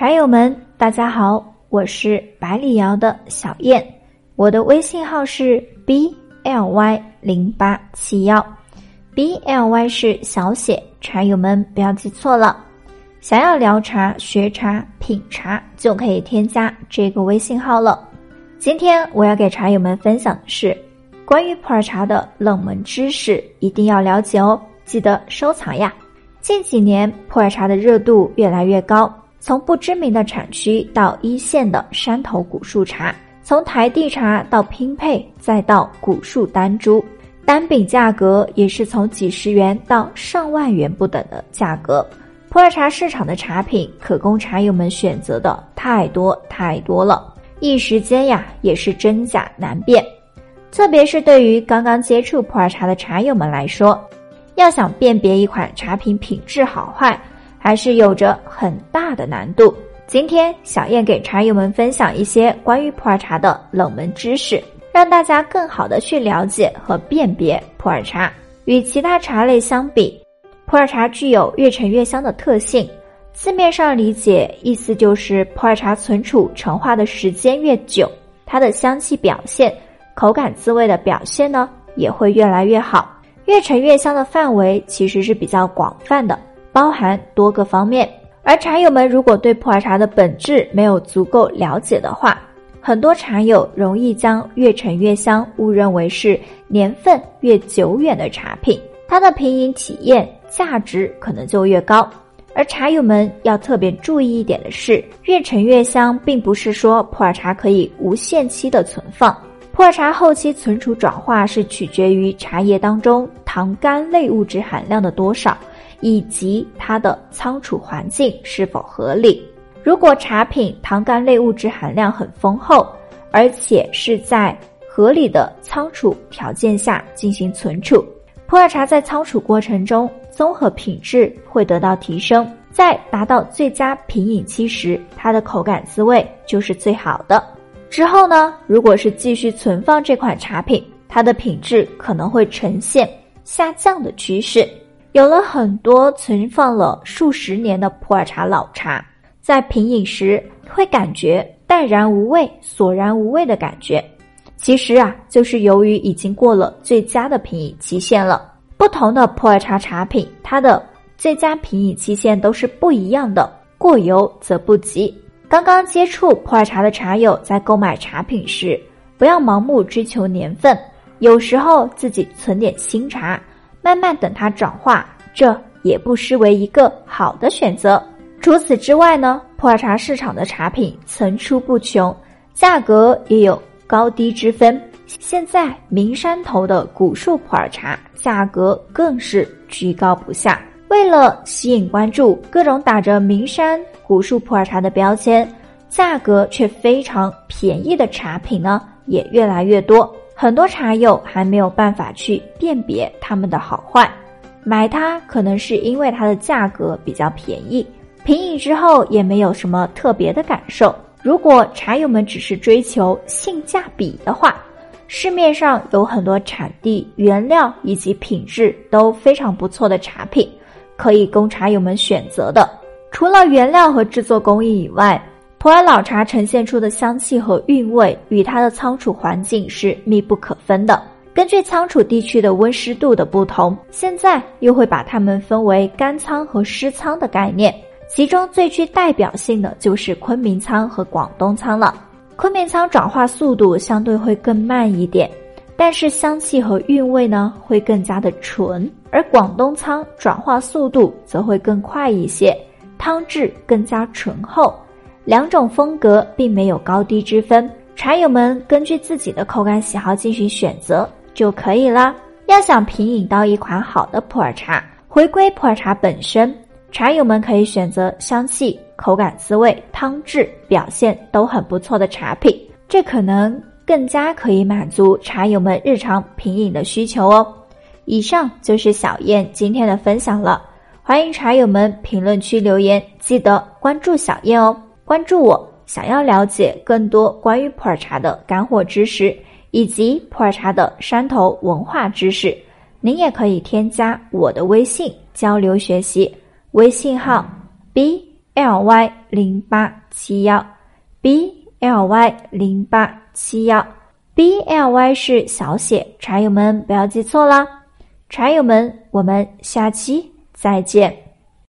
茶友们，大家好，我是百里瑶的小燕，我的微信号是 b l y 零八七幺，b l y 是小写，茶友们不要记错了。想要聊茶、学茶、品茶，就可以添加这个微信号了。今天我要给茶友们分享的是关于普洱茶的冷门知识，一定要了解哦，记得收藏呀。近几年，普洱茶的热度越来越高。从不知名的产区到一线的山头古树茶，从台地茶到拼配，再到古树单株，单饼价格也是从几十元到上万元不等的价格。普洱茶市场的茶品可供茶友们选择的太多太多了，一时间呀也是真假难辨。特别是对于刚刚接触普洱茶的茶友们来说，要想辨别一款茶品品质好坏。还是有着很大的难度。今天小燕给茶友们分享一些关于普洱茶的冷门知识，让大家更好的去了解和辨别普洱茶。与其他茶类相比，普洱茶具有越陈越香的特性。字面上理解，意思就是普洱茶存储陈化的时间越久，它的香气表现、口感滋味的表现呢也会越来越好。越陈越香的范围其实是比较广泛的。包含多个方面，而茶友们如果对普洱茶的本质没有足够了解的话，很多茶友容易将越陈越香误认为是年份越久远的茶品，它的品饮体验价值可能就越高。而茶友们要特别注意一点的是，越陈越香并不是说普洱茶可以无限期的存放，普洱茶后期存储转化是取决于茶叶当中糖苷类物质含量的多少。以及它的仓储环境是否合理？如果茶品糖苷类物质含量很丰厚，而且是在合理的仓储条件下进行存储，普洱茶在仓储过程中综合品质会得到提升，在达到最佳品饮期时，它的口感滋味就是最好的。之后呢，如果是继续存放这款茶品，它的品质可能会呈现下降的趋势。有了很多存放了数十年的普洱茶老茶，在品饮时会感觉淡然无味、索然无味的感觉。其实啊，就是由于已经过了最佳的品饮期限了。不同的普洱茶茶品，它的最佳品饮期限都是不一样的。过犹则不及。刚刚接触普洱茶的茶友，在购买茶品时，不要盲目追求年份，有时候自己存点新茶。慢慢等它转化，这也不失为一个好的选择。除此之外呢，普洱茶市场的茶品层出不穷，价格也有高低之分。现在名山头的古树普洱茶价格更是居高不下。为了吸引关注，各种打着名山古树普洱茶的标签，价格却非常便宜的茶品呢，也越来越多。很多茶友还没有办法去辨别它们的好坏，买它可能是因为它的价格比较便宜，品饮之后也没有什么特别的感受。如果茶友们只是追求性价比的话，市面上有很多产地、原料以及品质都非常不错的茶品，可以供茶友们选择的。除了原料和制作工艺以外，普洱老茶呈现出的香气和韵味与它的仓储环境是密不可分的。根据仓储地区的温湿度的不同，现在又会把它们分为干仓和湿仓的概念。其中最具代表性的就是昆明仓和广东仓了。昆明仓转化速度相对会更慢一点，但是香气和韵味呢会更加的纯，而广东仓转化速度则会更快一些，汤质更加醇厚。两种风格并没有高低之分，茶友们根据自己的口感喜好进行选择就可以了。要想品饮到一款好的普洱茶，回归普洱茶本身，茶友们可以选择香气、口感、滋味、汤质表现都很不错的茶品，这可能更加可以满足茶友们日常品饮的需求哦。以上就是小燕今天的分享了，欢迎茶友们评论区留言，记得关注小燕哦。关注我，想要了解更多关于普洱茶的干货知识，以及普洱茶的山头文化知识，您也可以添加我的微信交流学习，微信号 b l y 零八七幺，b l y 零八七幺，b l y 是小写，茶友们不要记错啦。茶友们，我们下期再见。